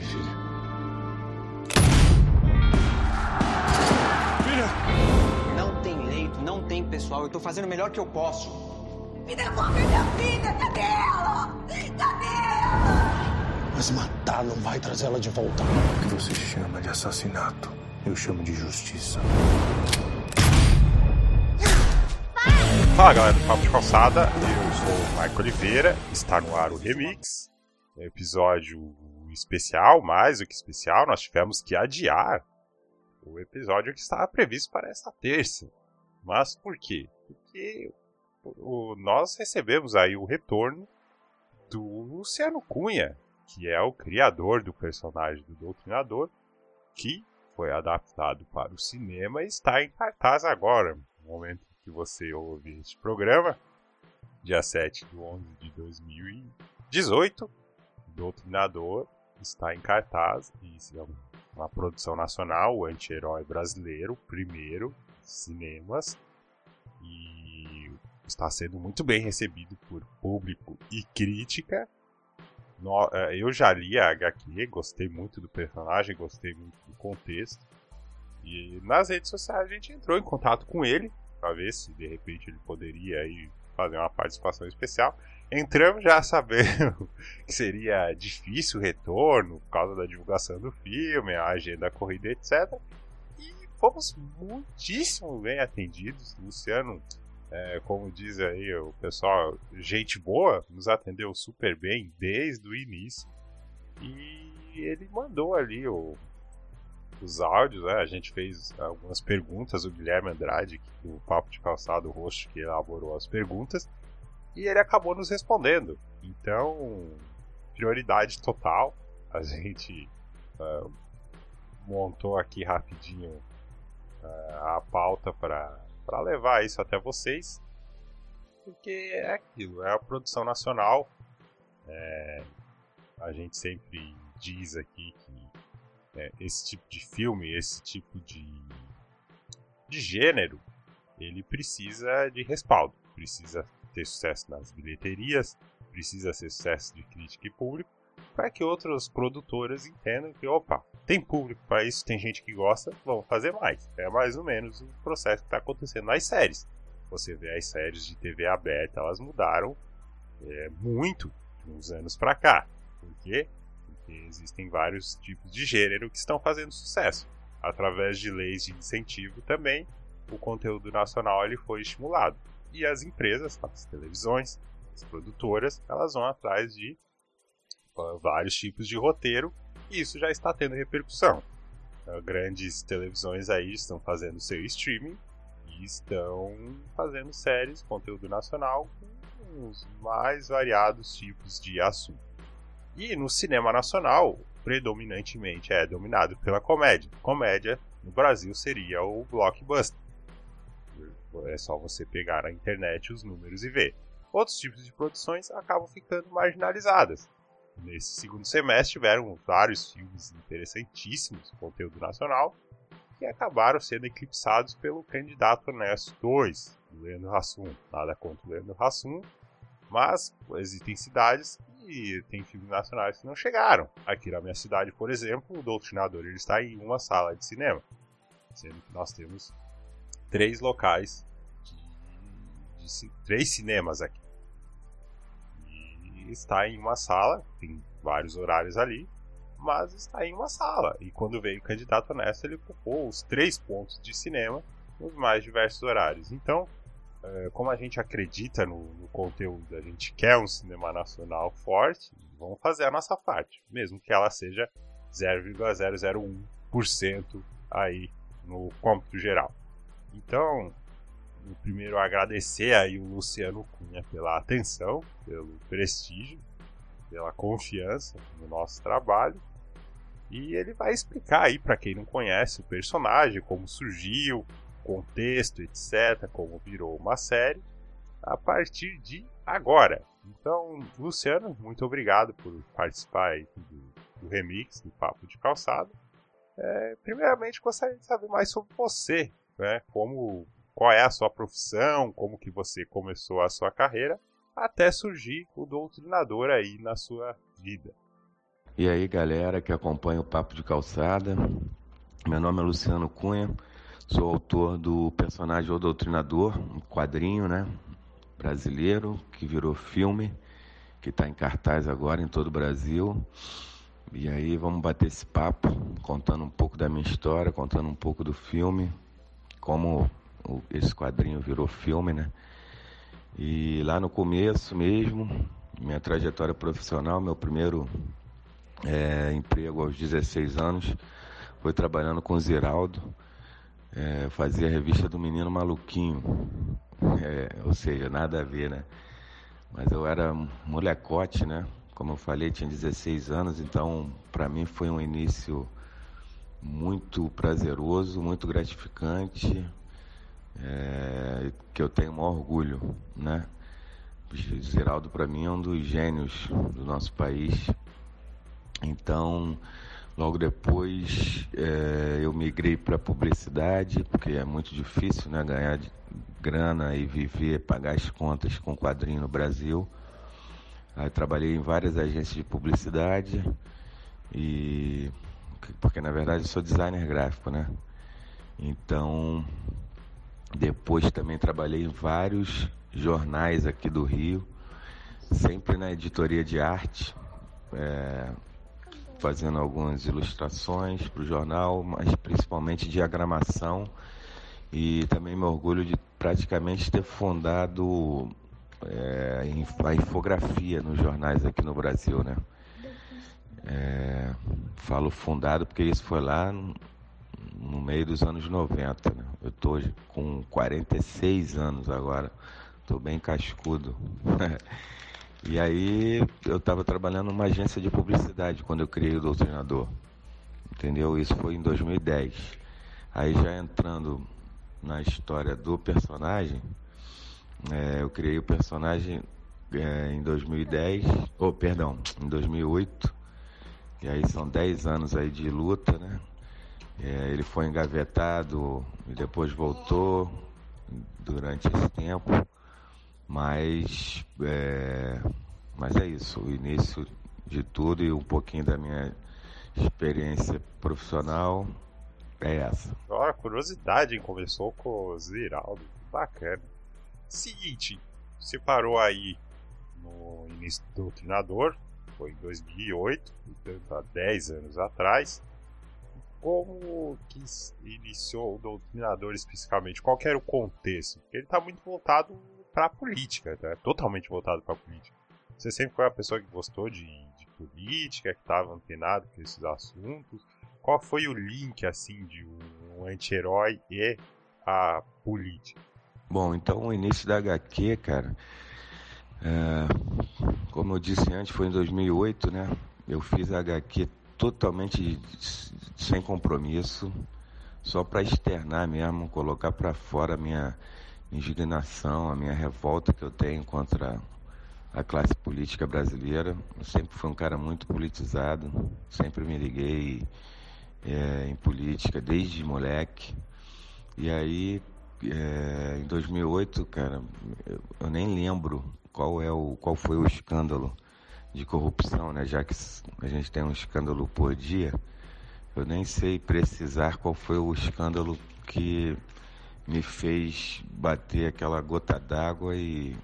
Filha. Filha! Não tem leito, não tem pessoal. Eu tô fazendo o melhor que eu posso. Me devolve minha filha! Cadê ela? Cadê ela? Mas matar não vai trazê-la de volta. O que você chama de assassinato, eu chamo de justiça. Fala galera do Papo de Calçada, eu sou o Marco Oliveira, está no ar o Remix, episódio especial, mais do que especial, nós tivemos que adiar o episódio que estava previsto para esta terça. Mas por quê? Porque o, nós recebemos aí o retorno do Luciano Cunha, que é o criador do personagem do Doutrinador, que foi adaptado para o cinema e está em cartaz agora, no momento que você ouve este programa, dia 7 de 11 de 2018. Doutrinador está em cartaz e é uma produção nacional, o anti-herói brasileiro, primeiro, cinemas, e está sendo muito bem recebido por público e crítica. É, eu já li a HQ, gostei muito do personagem, gostei muito do contexto. E nas redes sociais a gente entrou em contato com ele para ver se de repente ele poderia aí fazer uma participação especial. Entramos já sabendo que seria difícil o retorno por causa da divulgação do filme, a agenda corrida, etc. E fomos muitíssimo bem atendidos. Luciano, é, como diz aí o pessoal, gente boa, nos atendeu super bem desde o início. E ele mandou ali o, os áudios, né? A gente fez algumas perguntas, o Guilherme Andrade, do Papo de Calçado Roxo, que elaborou as perguntas, e ele acabou nos respondendo. Então, prioridade total. A gente uh, montou aqui rapidinho uh, a pauta para levar isso até vocês, porque é aquilo, é a produção nacional. É, a gente sempre diz aqui que é, esse tipo de filme, esse tipo de, de gênero, ele precisa de respaldo, precisa ter sucesso nas bilheterias, precisa ser sucesso de crítica e público, para que outras produtoras entendam que, opa, tem público para isso, tem gente que gosta, vamos fazer mais. É mais ou menos o processo que está acontecendo nas séries. Você vê as séries de TV aberta, elas mudaram é, muito de uns anos para cá. Por quê? Porque existem vários tipos de gênero que estão fazendo sucesso. Através de leis de incentivo também, o conteúdo nacional ele foi estimulado. E as empresas, as televisões, as produtoras, elas vão atrás de vários tipos de roteiro e isso já está tendo repercussão. Grandes televisões aí estão fazendo seu streaming e estão fazendo séries, conteúdo nacional com os mais variados tipos de assunto. E no cinema nacional, predominantemente é dominado pela comédia. Comédia no Brasil seria o blockbuster. É só você pegar na internet os números e ver. Outros tipos de produções acabam ficando marginalizadas. Nesse segundo semestre tiveram vários filmes interessantíssimos, conteúdo nacional, que acabaram sendo eclipsados pelo candidato honesto 2, Leandro Hassum. Nada contra o Leandro Hassum, mas existem cidades e tem filmes nacionais que não chegaram. Aqui na minha cidade, por exemplo, o Doutrinador ele está em uma sala de cinema, sendo que nós temos três locais, de, de, três cinemas aqui. E está em uma sala, tem vários horários ali, mas está em uma sala. E quando veio o candidato honesto, ele ocupou os três pontos de cinema nos mais diversos horários. Então, como a gente acredita no, no, conteúdo, a gente quer um cinema nacional forte, vamos fazer a nossa parte, mesmo que ela seja 0,001% aí no cômputo geral. Então, primeiro agradecer aí o Luciano Cunha pela atenção, pelo prestígio, pela confiança no nosso trabalho. E ele vai explicar aí para quem não conhece o personagem, como surgiu, contexto, etc., como virou uma série, a partir de agora. Então, Luciano, muito obrigado por participar do, do, remix do Papo de Calçado. É, primeiramente, gostaria de saber mais sobre você, né? Como, qual é a sua profissão, como que você começou a sua carreira, até surgir o doutrinador aí na sua vida. E aí, galera que acompanha o Papo de Calçada. Meu nome é Luciano Cunha, sou autor do personagem O Doutrinador, um quadrinho, né? Brasileiro, que virou filme, que está em cartaz agora em todo o Brasil. E aí vamos bater esse papo, contando um pouco da minha história, contando um pouco do filme, como esse quadrinho virou filme, né? E lá no começo mesmo, minha trajetória profissional, meu primeiro é, emprego aos 16 anos foi trabalhando com o Ziraldo, é, fazia a revista do Menino Maluquinho, é, ou seja, nada a ver, né? Mas eu era molecote, né? Como eu falei, tinha 16 anos, então para mim foi um início muito prazeroso, muito gratificante, é, que eu tenho um orgulho, né? Geraldo para mim é um dos gênios do nosso país. Então, logo depois é, eu migrei para publicidade, porque é muito difícil, né, ganhar grana e viver, pagar as contas com quadrinho no Brasil. Aí trabalhei em várias agências de publicidade e porque na verdade eu sou designer gráfico, né? Então depois também trabalhei em vários jornais aqui do Rio, sempre na editoria de arte, é, fazendo algumas ilustrações para o jornal, mas principalmente diagramação e também me orgulho de praticamente ter fundado é, a infografia nos jornais aqui no Brasil, né? É, falo fundado porque isso foi lá no, meio dos anos 90, né? Eu tô com 46 anos agora, tô bem cascudo. e aí eu estava trabalhando numa agência de publicidade quando eu criei o Doutrinador, entendeu? Isso foi em 2010. Aí já entrando na história do personagem, é, eu criei o personagem é, em 2010, ou oh, perdão, em 2008. E aí são 10 anos aí de luta, né? É, ele foi engavetado e depois voltou durante esse tempo. Mas é, mas é isso, o início de tudo e um pouquinho da minha experiência profissional é essa. Curiosidade, hein? Começou com o Ziraldo. Bacana. Seguinte, você parou aí no início do Doutrinador, foi em 2008, portanto há 10 anos atrás. Como que iniciou o Doutrinador especificamente? Qual era o contexto? Porque ele está muito voltado para a política, né? totalmente voltado para a política. Você sempre foi uma pessoa que gostou de, de política, que estava antenado com esses assuntos. Qual foi o link assim de um anti-herói e a política? Bom, então o início da HQ, cara, é, como eu disse antes, foi em 2008, né? Eu fiz a HQ totalmente sem compromisso, só para externar mesmo, colocar para fora minha indignação, a minha revolta que eu tenho contra a classe política brasileira. Eu sempre fui um cara muito politizado, sempre me liguei é, em política desde moleque. E aí é, em 2008, cara, eu nem lembro qual é o qual foi o escândalo de corrupção, né? Já que a gente tem um escândalo por dia, eu nem sei precisar qual foi o escândalo que me fez bater aquela gota d'água e,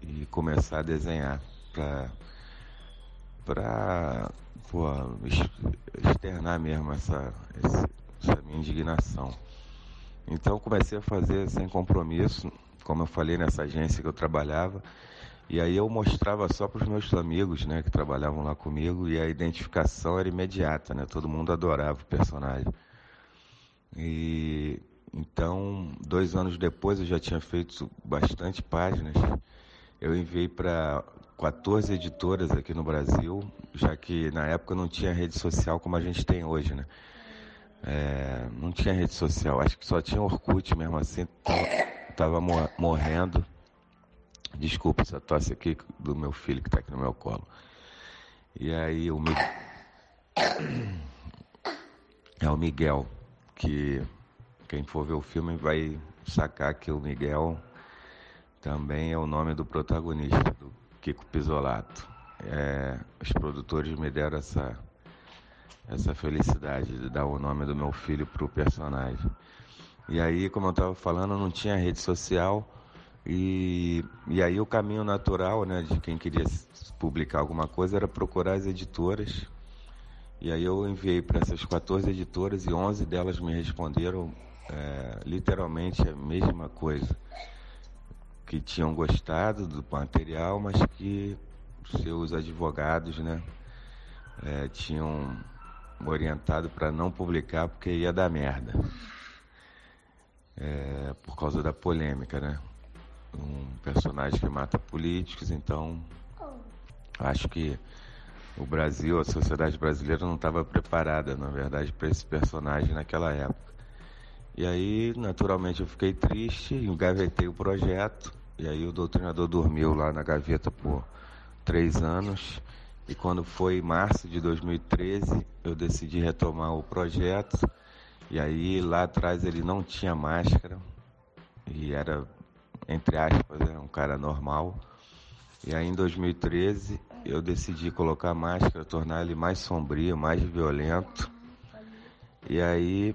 e começar a desenhar para para externar mesmo essa, essa minha indignação. Então comecei a fazer sem compromisso, como eu falei nessa agência que eu trabalhava, e aí eu mostrava só para os meus amigos, né, que trabalhavam lá comigo, e a identificação era imediata, né? Todo mundo adorava o personagem. E então, dois anos depois, eu já tinha feito bastante páginas. Eu enviei para 14 editoras aqui no Brasil, já que na época não tinha rede social como a gente tem hoje, né? É, não tinha rede social, acho que só tinha Orkut mesmo assim. Tava, morrendo. Desculpa essa tosse aqui do meu filho que está aqui no meu colo. E aí o Miguel. É o Miguel, que quem for ver o filme vai sacar que o Miguel também é o nome do protagonista, do Kiko Pisolato. é, os produtores me deram essa, essa felicidade de dar o nome do meu filho para o personagem. E aí, como eu estava falando, não tinha rede social. E, e aí o caminho natural né, de quem queria publicar alguma coisa era procurar as editoras. E aí eu enviei para essas 14 editoras e 11 delas me responderam é, literalmente a mesma coisa. Que tinham gostado do material, mas que seus advogados né, é, tinham orientado para não publicar porque ia dar merda. É, por causa da polêmica, né? Um personagem que mata políticos, então acho que o Brasil, a sociedade brasileira não estava preparada, na verdade, para esse personagem naquela época. E aí, naturalmente, eu fiquei triste, engavetei o projeto, e aí o doutrinador dormiu lá na gaveta por três anos. E quando foi março de 2013, eu decidi retomar o projeto. E aí lá atrás ele não tinha máscara e era, entre aspas, né, um cara normal. E aí em 2013 eu decidi colocar máscara, tornar ele mais sombrio, mais violento. E aí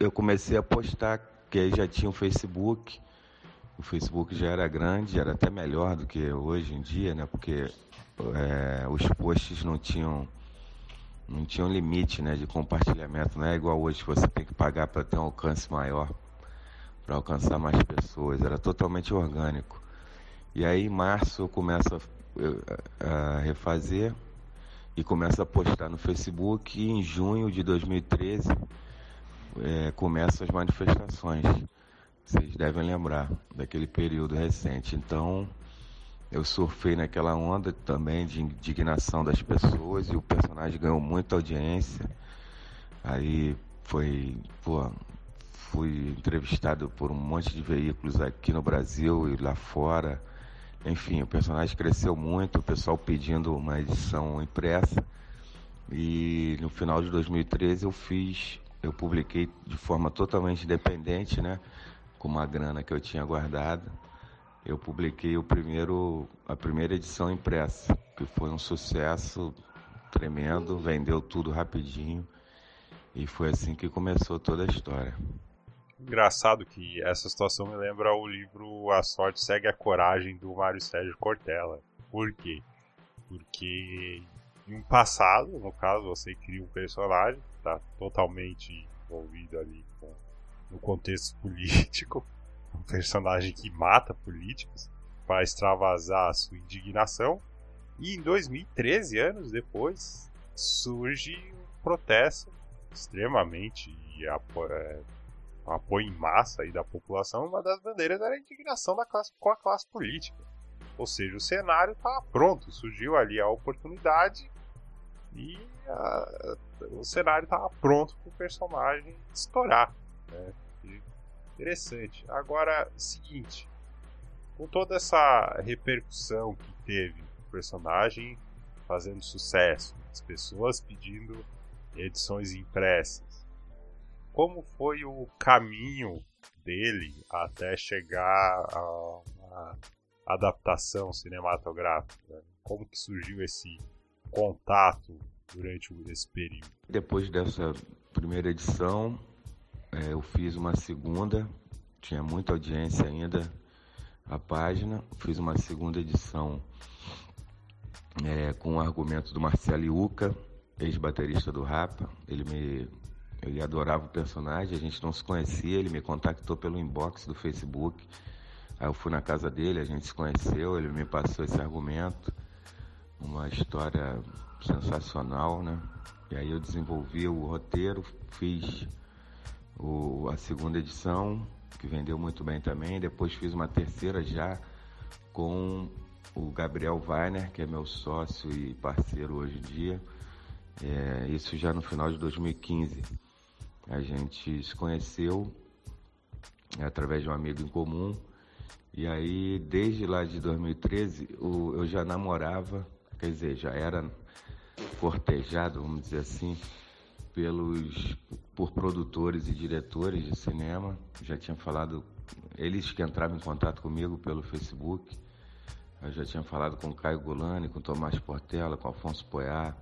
eu comecei a postar, que aí já tinha o Facebook. O Facebook já era grande, era até melhor do que hoje em dia, né? Porque é, os posts não tinham não tinham limite né, de compartilhamento, não é igual hoje que você tem que pagar para ter um alcance maior, para alcançar mais pessoas, era totalmente orgânico. E aí em março eu começo a, a refazer e começo a postar no Facebook e em junho de 2013 é, começam as manifestações. Vocês devem lembrar daquele período recente. Então eu surfei naquela onda também de indignação das pessoas e o personagem ganhou muita audiência. Aí foi, pô, fui entrevistado por um monte de veículos aqui no Brasil e lá fora. Enfim, o personagem cresceu muito, o pessoal pedindo uma edição impressa. E no final de 2013 eu fiz, eu publiquei de forma totalmente independente, né? Com uma grana que eu tinha guardada eu publiquei o primeiro, a primeira edição impressa, que foi um sucesso tremendo, vendeu tudo rapidinho e foi assim que começou toda a história. Engraçado que essa situação me lembra o livro A Sorte Segue a Coragem do Mário Sérgio Cortella. Por quê? Porque um passado, no caso, você cria um personagem que está totalmente envolvido ali com, no contexto político um personagem que mata políticos para extravasar a sua indignação. E em 2013, anos depois, surge um protesto extremamente apoio, é, um apoio em massa aí da população. Uma das bandeiras era a indignação da classe, com a classe política. Ou seja, o cenário estava pronto, surgiu ali a oportunidade e a, o cenário estava pronto para o personagem estourar. Né? Interessante. Agora, seguinte. Com toda essa repercussão que teve o personagem fazendo sucesso, as pessoas pedindo edições impressas, como foi o caminho dele até chegar a uma adaptação cinematográfica? Como que surgiu esse contato durante esse período? Depois dessa primeira edição, é, eu fiz uma segunda, tinha muita audiência ainda a página. Fiz uma segunda edição é, com o argumento do Marcelo Iuca, ex-baterista do Rapa. Ele me ele adorava o personagem, a gente não se conhecia, ele me contactou pelo inbox do Facebook. Aí eu fui na casa dele, a gente se conheceu, ele me passou esse argumento, uma história sensacional, né? E aí eu desenvolvi o roteiro, fiz o, a segunda edição, que vendeu muito bem também. Depois fiz uma terceira já com o Gabriel Weiner, que é meu sócio e parceiro hoje em dia. É, isso já no final de 2015. A gente se conheceu através de um amigo em comum. E aí, desde lá de 2013, eu já namorava, quer dizer, já era cortejado, vamos dizer assim, pelos por produtores e diretores de cinema. Já tinha falado, eles que entravam em contato comigo pelo Facebook. Eu já tinha falado com Caio Gulani, com Tomás Portela, com Afonso Poiá.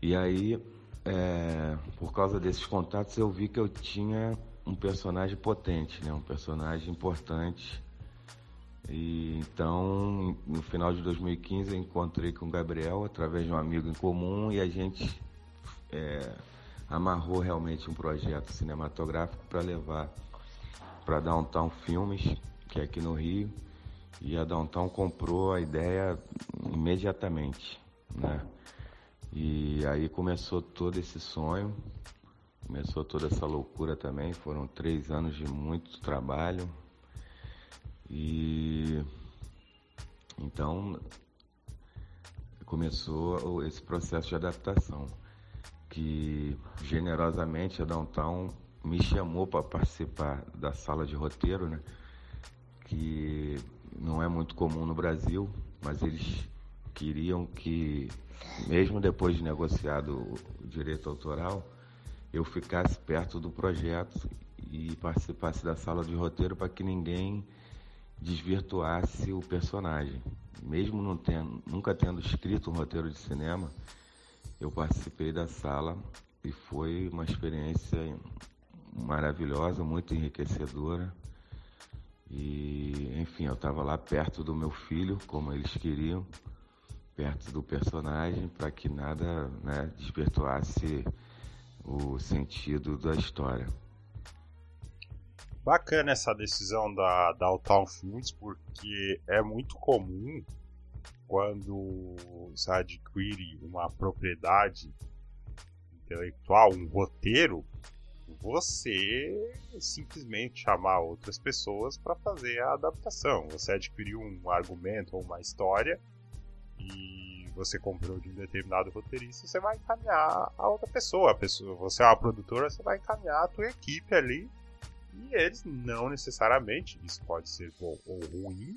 E aí, é, por causa desses contatos, eu vi que eu tinha um personagem potente, né? um personagem importante. E então, no final de 2015, eu encontrei com o Gabriel através de um amigo em comum e a gente é, amarrou realmente um projeto cinematográfico para levar para Downtown Filmes, que é aqui no Rio, e a Downtown comprou a ideia imediatamente, né? E aí começou todo esse sonho, começou toda essa loucura também. Foram três anos de muito trabalho. E então começou esse processo de adaptação, que generosamente a Downtown me chamou para participar da sala de roteiro, né? Que não é muito comum no Brasil, mas eles queriam que, mesmo depois de negociado o direito autoral, eu ficasse perto do projeto e participasse da sala de roteiro para que ninguém desvirtuasse o personagem. Mesmo não tendo, nunca tendo escrito um roteiro de cinema, eu participei da sala e foi uma experiência maravilhosa, muito enriquecedora. E, enfim, eu estava lá perto do meu filho, como eles queriam, perto do personagem, para que nada né, desvirtuasse o sentido da história. Bacana essa decisão da Downtown Films, porque é muito comum quando você adquire uma propriedade intelectual, um roteiro, você simplesmente chamar outras pessoas para fazer a adaptação. Você adquiriu um argumento ou uma história e você comprou de um determinado roteirista, você vai encaminhar a outra pessoa. A pessoa você é uma produtora, você vai encaminhar a tua equipe ali. E eles não necessariamente, isso pode ser bom ou ruim,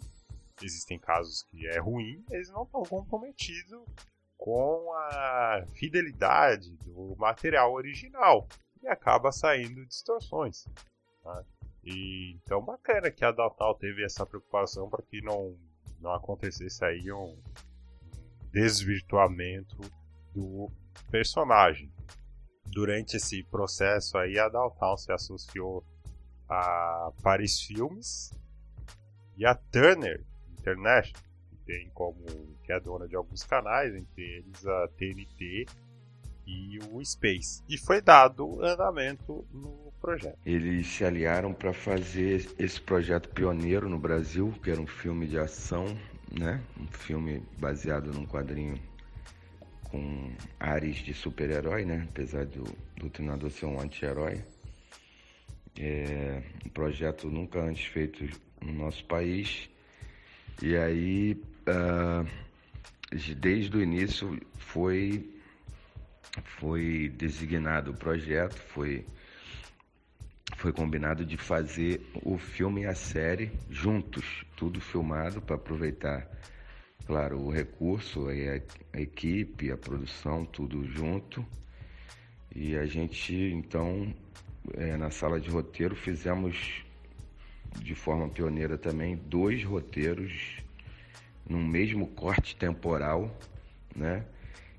existem casos que é ruim, eles não estão comprometidos com a fidelidade do material original e acaba saindo distorções. Tá? E, então, bacana que a Daltal teve essa preocupação para que não, não acontecesse aí um desvirtuamento do personagem. Durante esse processo aí, a Daltal se associou a Paris Filmes e a Turner International, que tem como que é dona de alguns canais, entre eles a TNT e o Space. E foi dado andamento no projeto. Eles se aliaram para fazer esse projeto pioneiro no Brasil, que era um filme de ação, né? Um filme baseado num quadrinho com ares de super-herói, né? Apesar do, do treinador ser um anti-herói. É um projeto nunca antes feito no nosso país. E aí, uh, desde o início, foi foi designado o projeto, foi, foi combinado de fazer o filme e a série juntos, tudo filmado para aproveitar, claro, o recurso, a, a equipe, a produção, tudo junto. E a gente, então, é, na sala de roteiro, fizemos de forma pioneira também dois roteiros num mesmo corte temporal, né?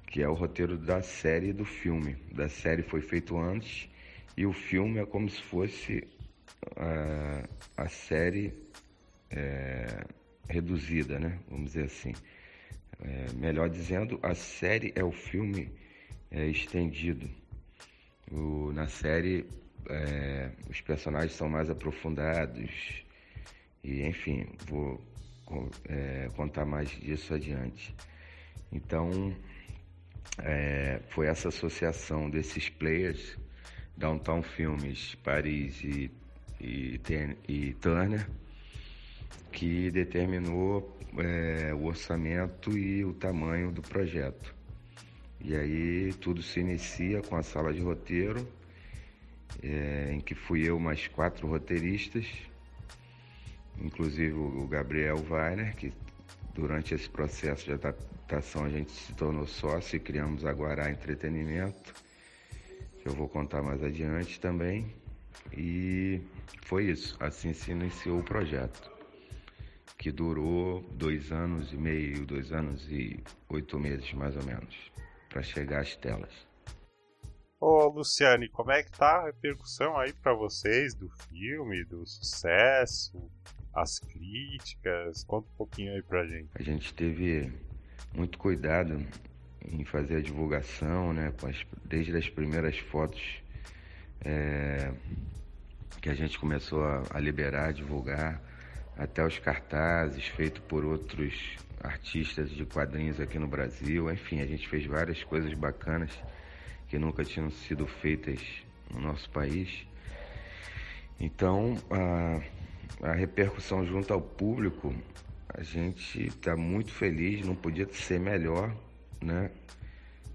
que é o roteiro da série e do filme. Da série foi feito antes e o filme é como se fosse a, a série é, reduzida, né? Vamos dizer assim. É, melhor dizendo, a série é o filme é, estendido. O, na série, é, os personagens são mais aprofundados e, enfim, vou é, contar mais disso adiante. Então, é, foi essa associação desses players, Downtown Filmes, Paris e, e, e Turner, que determinou é, o orçamento e o tamanho do projeto. E aí tudo se inicia com a sala de roteiro, é, em que fui eu mais quatro roteiristas, inclusive o Gabriel Weiner, que durante esse processo de adaptação a gente se tornou sócio e criamos a Guará Entretenimento, que eu vou contar mais adiante também. E foi isso, assim se iniciou o projeto, que durou dois anos e meio, dois anos e oito meses mais ou menos, para chegar às telas. Ô Luciane, como é que tá a repercussão aí para vocês do filme, do sucesso, as críticas? Conta um pouquinho aí pra gente. A gente teve muito cuidado em fazer a divulgação, né, desde as primeiras fotos é, que a gente começou a, a liberar, a divulgar, até os cartazes feitos por outros artistas de quadrinhos aqui no Brasil. Enfim, a gente fez várias coisas bacanas que nunca tinham sido feitas no nosso país. Então, a, a repercussão junto ao público, a gente está muito feliz, não podia ser melhor, né?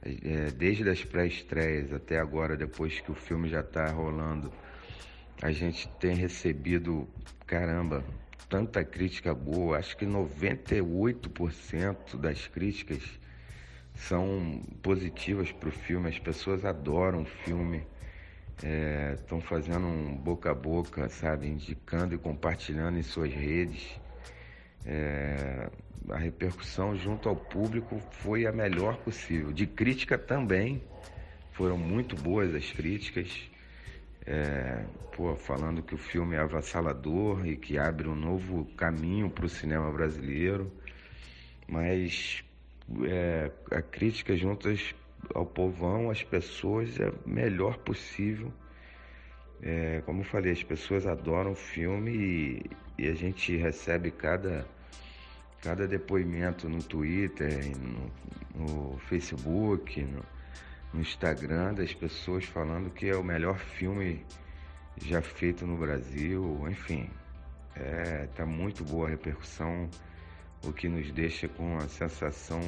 É, desde as pré-estreias até agora, depois que o filme já está rolando, a gente tem recebido, caramba, tanta crítica boa. Acho que 98% das críticas são positivas para o filme. As pessoas adoram o filme, estão é, fazendo um boca a boca, sabe, indicando e compartilhando em suas redes. É, a repercussão junto ao público foi a melhor possível. De crítica também foram muito boas as críticas. É, pô, falando que o filme é avassalador e que abre um novo caminho para o cinema brasileiro, mas é, a crítica juntas ao povão, às pessoas, é melhor possível. É, como eu falei, as pessoas adoram o filme e, e, a gente recebe cada, cada depoimento no Twitter, no, no Facebook, no, no Instagram das pessoas falando que é o melhor filme já feito no Brasil, enfim, é, tá muito boa a repercussão, o que nos deixa com a sensação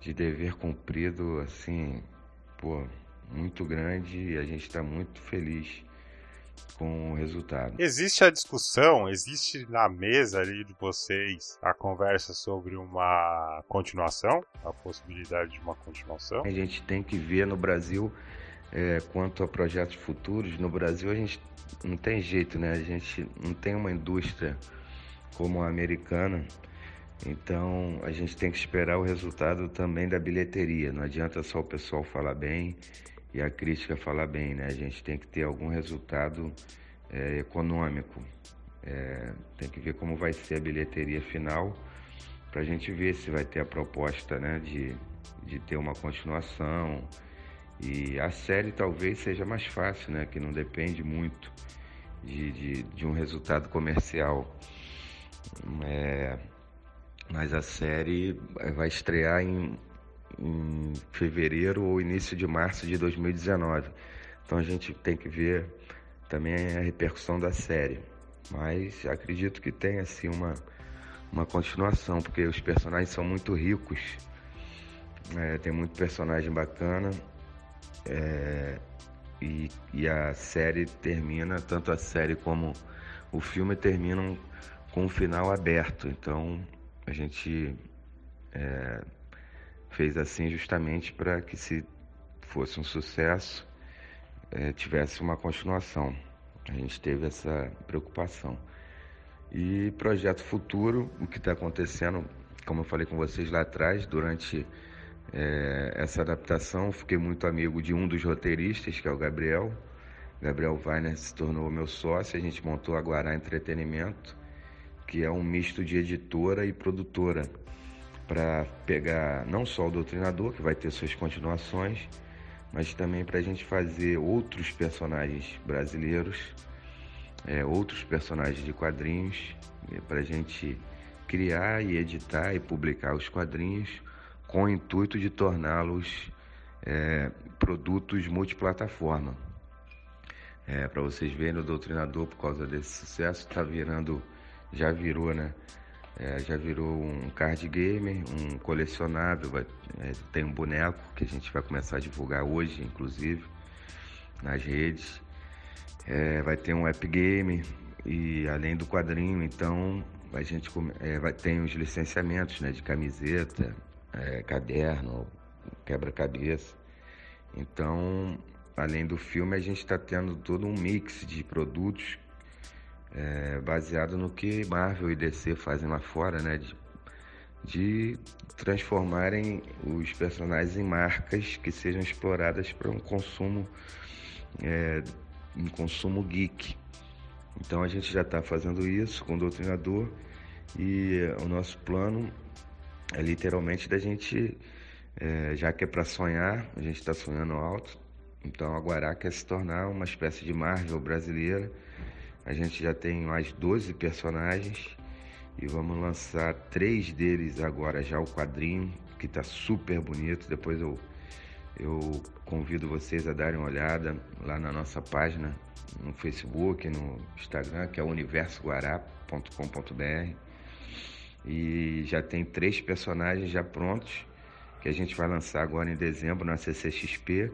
de dever cumprido, assim, pô, muito grande e a gente está muito feliz com o resultado. Existe a discussão, existe na mesa ali de vocês a conversa sobre uma continuação, a possibilidade de uma continuação? A gente tem que ver no Brasil é, quanto a projetos futuros. No Brasil a gente não tem jeito, né? A gente não tem uma indústria como a americana. Então a gente tem que esperar o resultado também da bilheteria. Não adianta só o pessoal falar bem e a crítica falar bem, né? A gente tem que ter algum resultado é, econômico. É, tem que ver como vai ser a bilheteria final para a gente ver se vai ter a proposta né, de, de ter uma continuação. E a série talvez seja mais fácil, né? Que não depende muito de, de, de um resultado comercial. É, mas a série vai estrear em em fevereiro ou início de março de 2019. Então a gente tem que ver também a repercussão da série. Mas acredito que tem assim uma, uma continuação, porque os personagens são muito ricos. É, tem muito personagem bacana. É, e, e a série termina, tanto a série como o filme terminam com um final aberto. Então a gente é, fez assim justamente para que se fosse um sucesso é, tivesse uma continuação. A gente teve essa preocupação. E projeto futuro, o que está acontecendo, como eu falei com vocês lá atrás, durante é, essa adaptação, fiquei muito amigo de um dos roteiristas, que é o Gabriel. Gabriel Weiner se tornou meu sócio, a gente montou a Guará Entretenimento, que é um misto de editora e produtora para pegar não só o Doutrinador, que vai ter suas continuações, mas também para a gente fazer outros personagens brasileiros, é, outros personagens de quadrinhos, para a gente criar e editar e publicar os quadrinhos com o intuito de torná-los é, produtos multiplataforma. É, para vocês verem, o Doutrinador, por causa desse sucesso, está virando, já virou, né? É, já virou um card game, um colecionável, vai, é, tem um boneco que a gente vai começar a divulgar hoje, inclusive, nas redes. É, vai ter um app game e além do quadrinho, então a gente é, vai, tem os licenciamentos né, de camiseta, é, caderno, quebra-cabeça. Então, além do filme, a gente está tendo todo um mix de produtos é, baseado no que Marvel e DC fazem lá fora, né? De, de transformarem os personagens em marcas que sejam exploradas para um consumo, é, um consumo geek. Então a gente já está fazendo isso com o Doutrinador e o nosso plano é literalmente da gente, é, já que é para sonhar, a gente está sonhando alto, então a Guará quer se tornar uma espécie de Marvel brasileira. A gente já tem mais 12 personagens e vamos lançar três deles agora já o quadrinho, que está super bonito. Depois eu, eu convido vocês a darem uma olhada lá na nossa página, no Facebook, no Instagram, que é universoguará.com.br. E já tem três personagens já prontos, que a gente vai lançar agora em dezembro na CCXP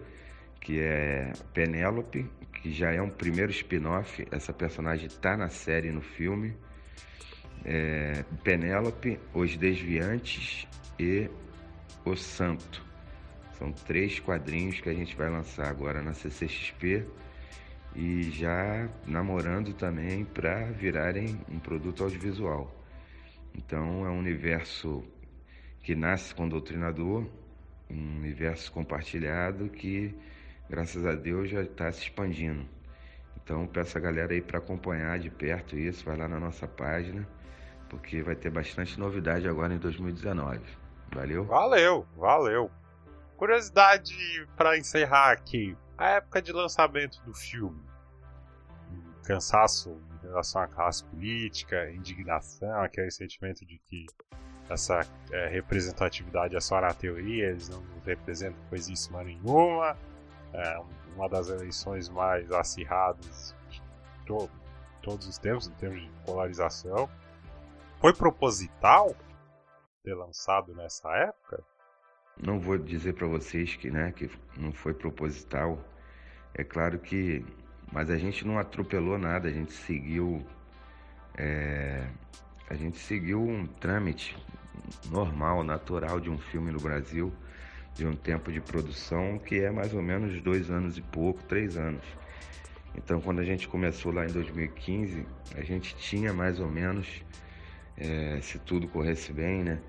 que é Penélope, que já é um primeiro spin-off. Essa personagem está na série, no filme. É, Penélope, Os Desviantes e O Santo. São três quadrinhos que a gente vai lançar agora na CCXP e já namorando também para virarem um produto audiovisual. Então é um universo que nasce com o Doutrinador, um universo compartilhado que graças a Deus já está se expandindo. Então peço a galera aí para acompanhar de perto isso, vai lá na nossa página, porque vai ter bastante novidade agora em 2019. Valeu? Valeu, valeu. Curiosidade para encerrar aqui. A época de lançamento do filme. Cansaço em relação à classe política, indignação, aquele sentimento de que essa é, representatividade é só na teoria, eles não representam coisíssima nenhuma é, uma das eleições mais acirradas de to todos os tempos, em termos de polarização. Foi proposital ter lançado nessa época? Não vou dizer para vocês que, né, que não foi proposital. É claro que, mas a gente não atropelou nada. A gente seguiu, é, a gente seguiu um trâmite normal, natural de um filme no Brasil de um tempo de produção que é mais ou menos dois anos e pouco, três anos. Então, quando a gente começou lá em 2015, a gente tinha mais ou menos, é, se tudo corresse bem, né?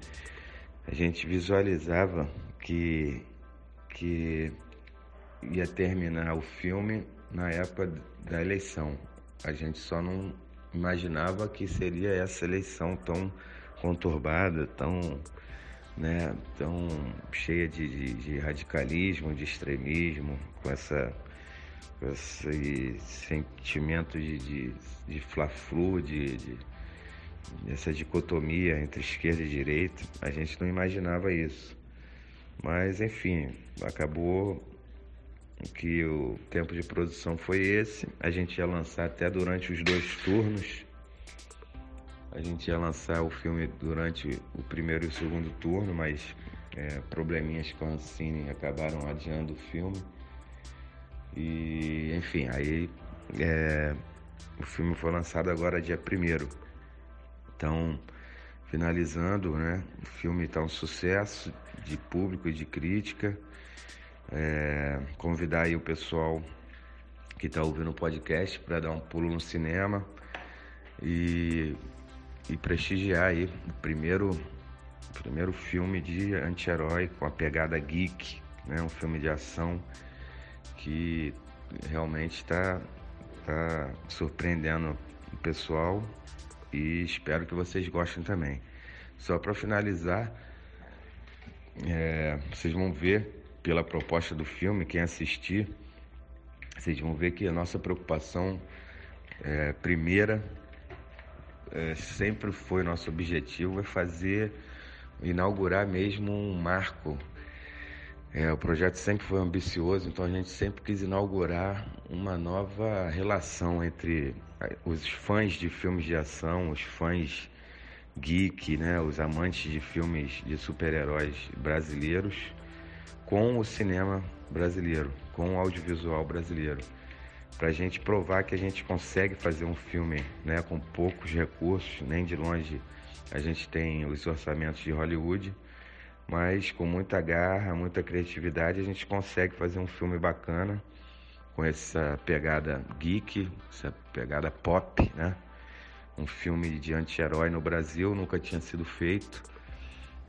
A gente visualizava que, que ia terminar o filme na época da eleição. A gente só não imaginava que seria essa eleição tão conturbada, tão né, tão cheia de, de, de radicalismo, de extremismo, com, essa, com esse sentimento de, de, de fla-flu, de, de, essa dicotomia entre esquerda e direita. A gente não imaginava isso. Mas, enfim, acabou que o tempo de produção foi esse. A gente ia lançar até durante os dois turnos a gente ia lançar o filme durante o primeiro e o segundo turno, mas é, probleminhas com a Cine acabaram adiando o filme. E, enfim, aí é, o filme foi lançado agora dia primeiro. Então, finalizando, né? O filme está um sucesso de público e de crítica. É, convidar aí o pessoal que está ouvindo o podcast para dar um pulo no cinema e e prestigiar aí o primeiro, primeiro filme de anti-herói com a pegada geek, né? Um filme de ação que realmente está tá surpreendendo o pessoal e espero que vocês gostem também. Só para finalizar, é, vocês vão ver pela proposta do filme, quem assistir, vocês vão ver que a nossa preocupação é, primeira é, sempre foi nosso objetivo é fazer, inaugurar mesmo um marco. É, o projeto sempre foi ambicioso, então a gente sempre quis inaugurar uma nova relação entre os fãs de filmes de ação, os fãs geek, né, os amantes de filmes de super-heróis brasileiros, com o cinema brasileiro, com o audiovisual brasileiro para a gente provar que a gente consegue fazer um filme né, com poucos recursos, nem de longe a gente tem os orçamentos de Hollywood, mas com muita garra, muita criatividade, a gente consegue fazer um filme bacana com essa pegada geek, essa pegada pop, né? um filme de anti-herói no Brasil, nunca tinha sido feito.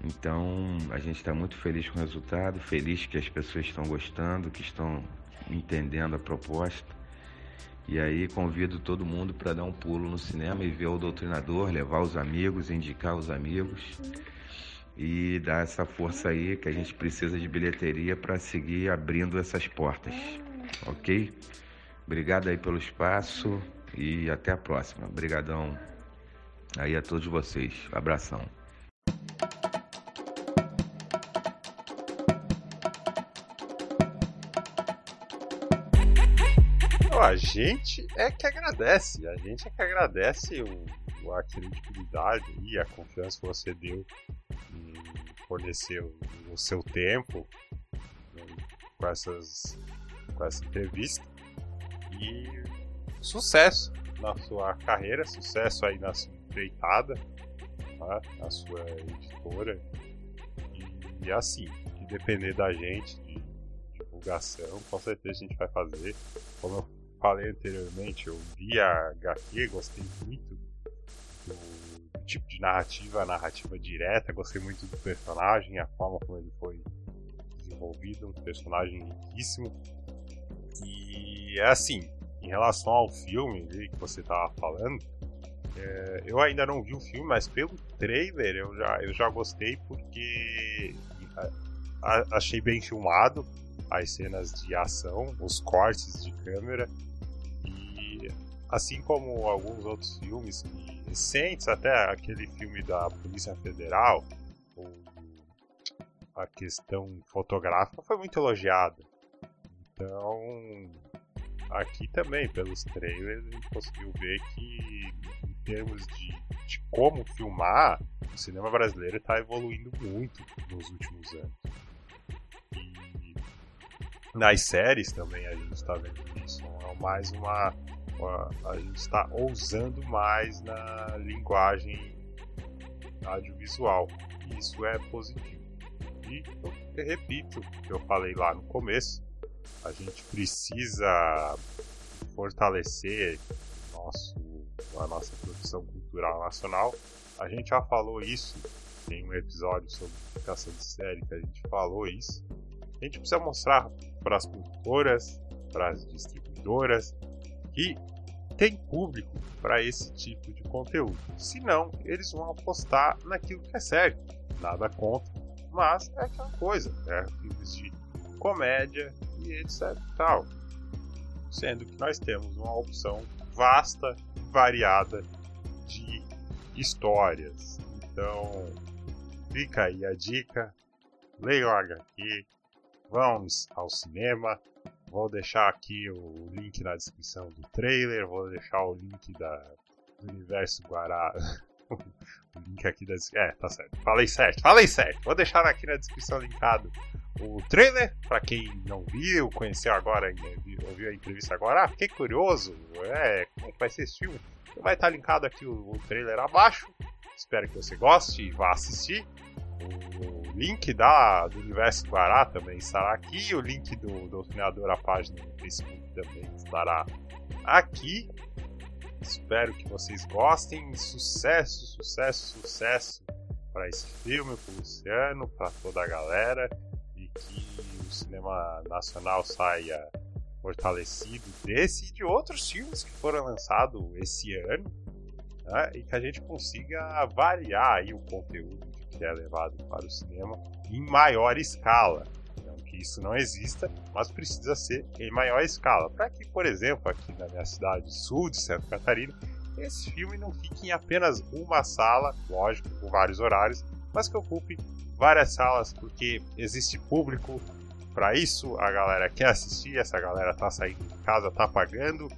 Então a gente está muito feliz com o resultado, feliz que as pessoas estão gostando, que estão entendendo a proposta. E aí convido todo mundo para dar um pulo no cinema e ver o Doutrinador, levar os amigos, indicar os amigos e dar essa força aí que a gente precisa de bilheteria para seguir abrindo essas portas, ok? Obrigado aí pelo espaço e até a próxima. Obrigadão aí a todos vocês. Abração. A gente é que agradece, a gente é que agradece o, a credibilidade e a confiança que você deu em fornecer o, o seu tempo né, com, essas, com essa entrevista. E sucesso na sua carreira, sucesso aí na sua empreitada, tá? na sua editora. E, e assim, que depender da gente, de divulgação, com certeza a gente vai fazer. Como eu falei anteriormente, eu vi a HQ, gostei muito do tipo de narrativa, narrativa direta, gostei muito do personagem, a forma como ele foi desenvolvido, um personagem riquíssimo. E é assim, em relação ao filme que você estava falando, é, eu ainda não vi o filme, mas pelo trailer eu já, eu já gostei porque a, a, achei bem filmado as cenas de ação, os cortes de câmera assim como alguns outros filmes recentes, até aquele filme da Polícia Federal, a questão fotográfica foi muito elogiada. Então, aqui também, pelos trailers, a gente conseguiu ver que, em termos de, de como filmar, o cinema brasileiro está evoluindo muito nos últimos anos. E nas séries também a gente está vendo isso. É mais uma a gente está ousando mais na linguagem audiovisual. Isso é positivo. E eu repito o que eu falei lá no começo: a gente precisa fortalecer nosso, a nossa produção cultural nacional. A gente já falou isso em um episódio sobre publicação de série que a gente falou isso. A gente precisa mostrar para as produtoras, para as distribuidoras, que tem público para esse tipo de conteúdo. Se não, eles vão apostar naquilo que é certo. Nada contra, mas é aquela coisa, é filmes de comédia e etc tal. Sendo que nós temos uma opção vasta e variada de histórias. Então, fica aí a dica, leiam HQ, vamos ao cinema, Vou deixar aqui o link na descrição do trailer, vou deixar o link da, do universo Guará. o link aqui da É, tá certo. Falei certo, falei certo. Vou deixar aqui na descrição linkado o trailer, para quem não viu, conheceu agora, ouviu a entrevista agora, ah, fiquei curioso, é, como vai ser esse filme? Vai estar linkado aqui o, o trailer abaixo. Espero que você goste e vá assistir. O link da, do Universo Guará também estará aqui. O link do Doutrinador, a página no Facebook também estará aqui. Espero que vocês gostem. Sucesso, sucesso, sucesso para esse filme, para o Luciano, para toda a galera. E que o cinema nacional saia fortalecido desse e de outros filmes que foram lançados esse ano. Né? E que a gente consiga variar aí o conteúdo que é levado para o cinema em maior escala. Não que isso não exista, mas precisa ser em maior escala. Para que, por exemplo, aqui na minha cidade sul de Santa Catarina, esse filme não fique em apenas uma sala, lógico, com vários horários, mas que ocupe várias salas, porque existe público para isso, a galera quer assistir, essa galera tá saindo de casa, tá pagando,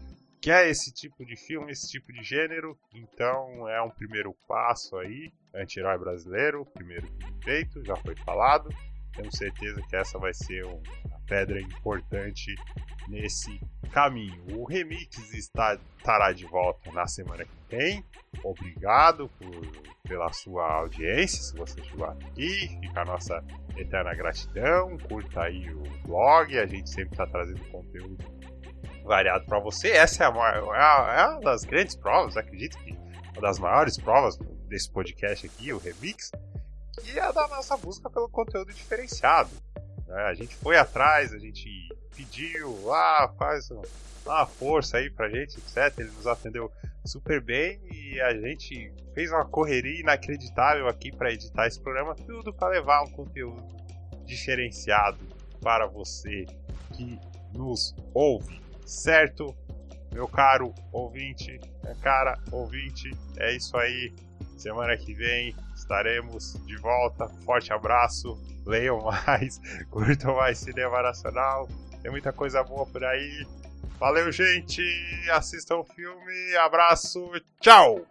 quer esse tipo de filme, esse tipo de gênero, então é um primeiro passo aí anti-herói brasileiro, primeiro feito, já foi falado. Tenho certeza que essa vai ser uma pedra importante nesse caminho. O Remix está, estará de volta na semana que vem. Obrigado por, pela sua audiência. Se você chegou aqui, fica a nossa eterna gratidão. Curta aí o blog, a gente sempre está trazendo conteúdo variado para você. Essa é, a, é, a, é uma das grandes provas, acredito que uma das maiores provas desse podcast aqui, o Remix, que é da nossa busca pelo conteúdo diferenciado. Né? A gente foi atrás, a gente pediu, ah, faz uma força aí pra gente, etc. Ele nos atendeu super bem e a gente fez uma correria inacreditável aqui para editar esse programa, tudo para levar um conteúdo diferenciado para você que nos ouve, certo? Meu caro ouvinte, minha cara ouvinte, é isso aí. Semana que vem estaremos de volta. Forte abraço, leiam mais, curtam mais cinema nacional. Tem muita coisa boa por aí. Valeu, gente. Assistam o filme. Abraço. Tchau.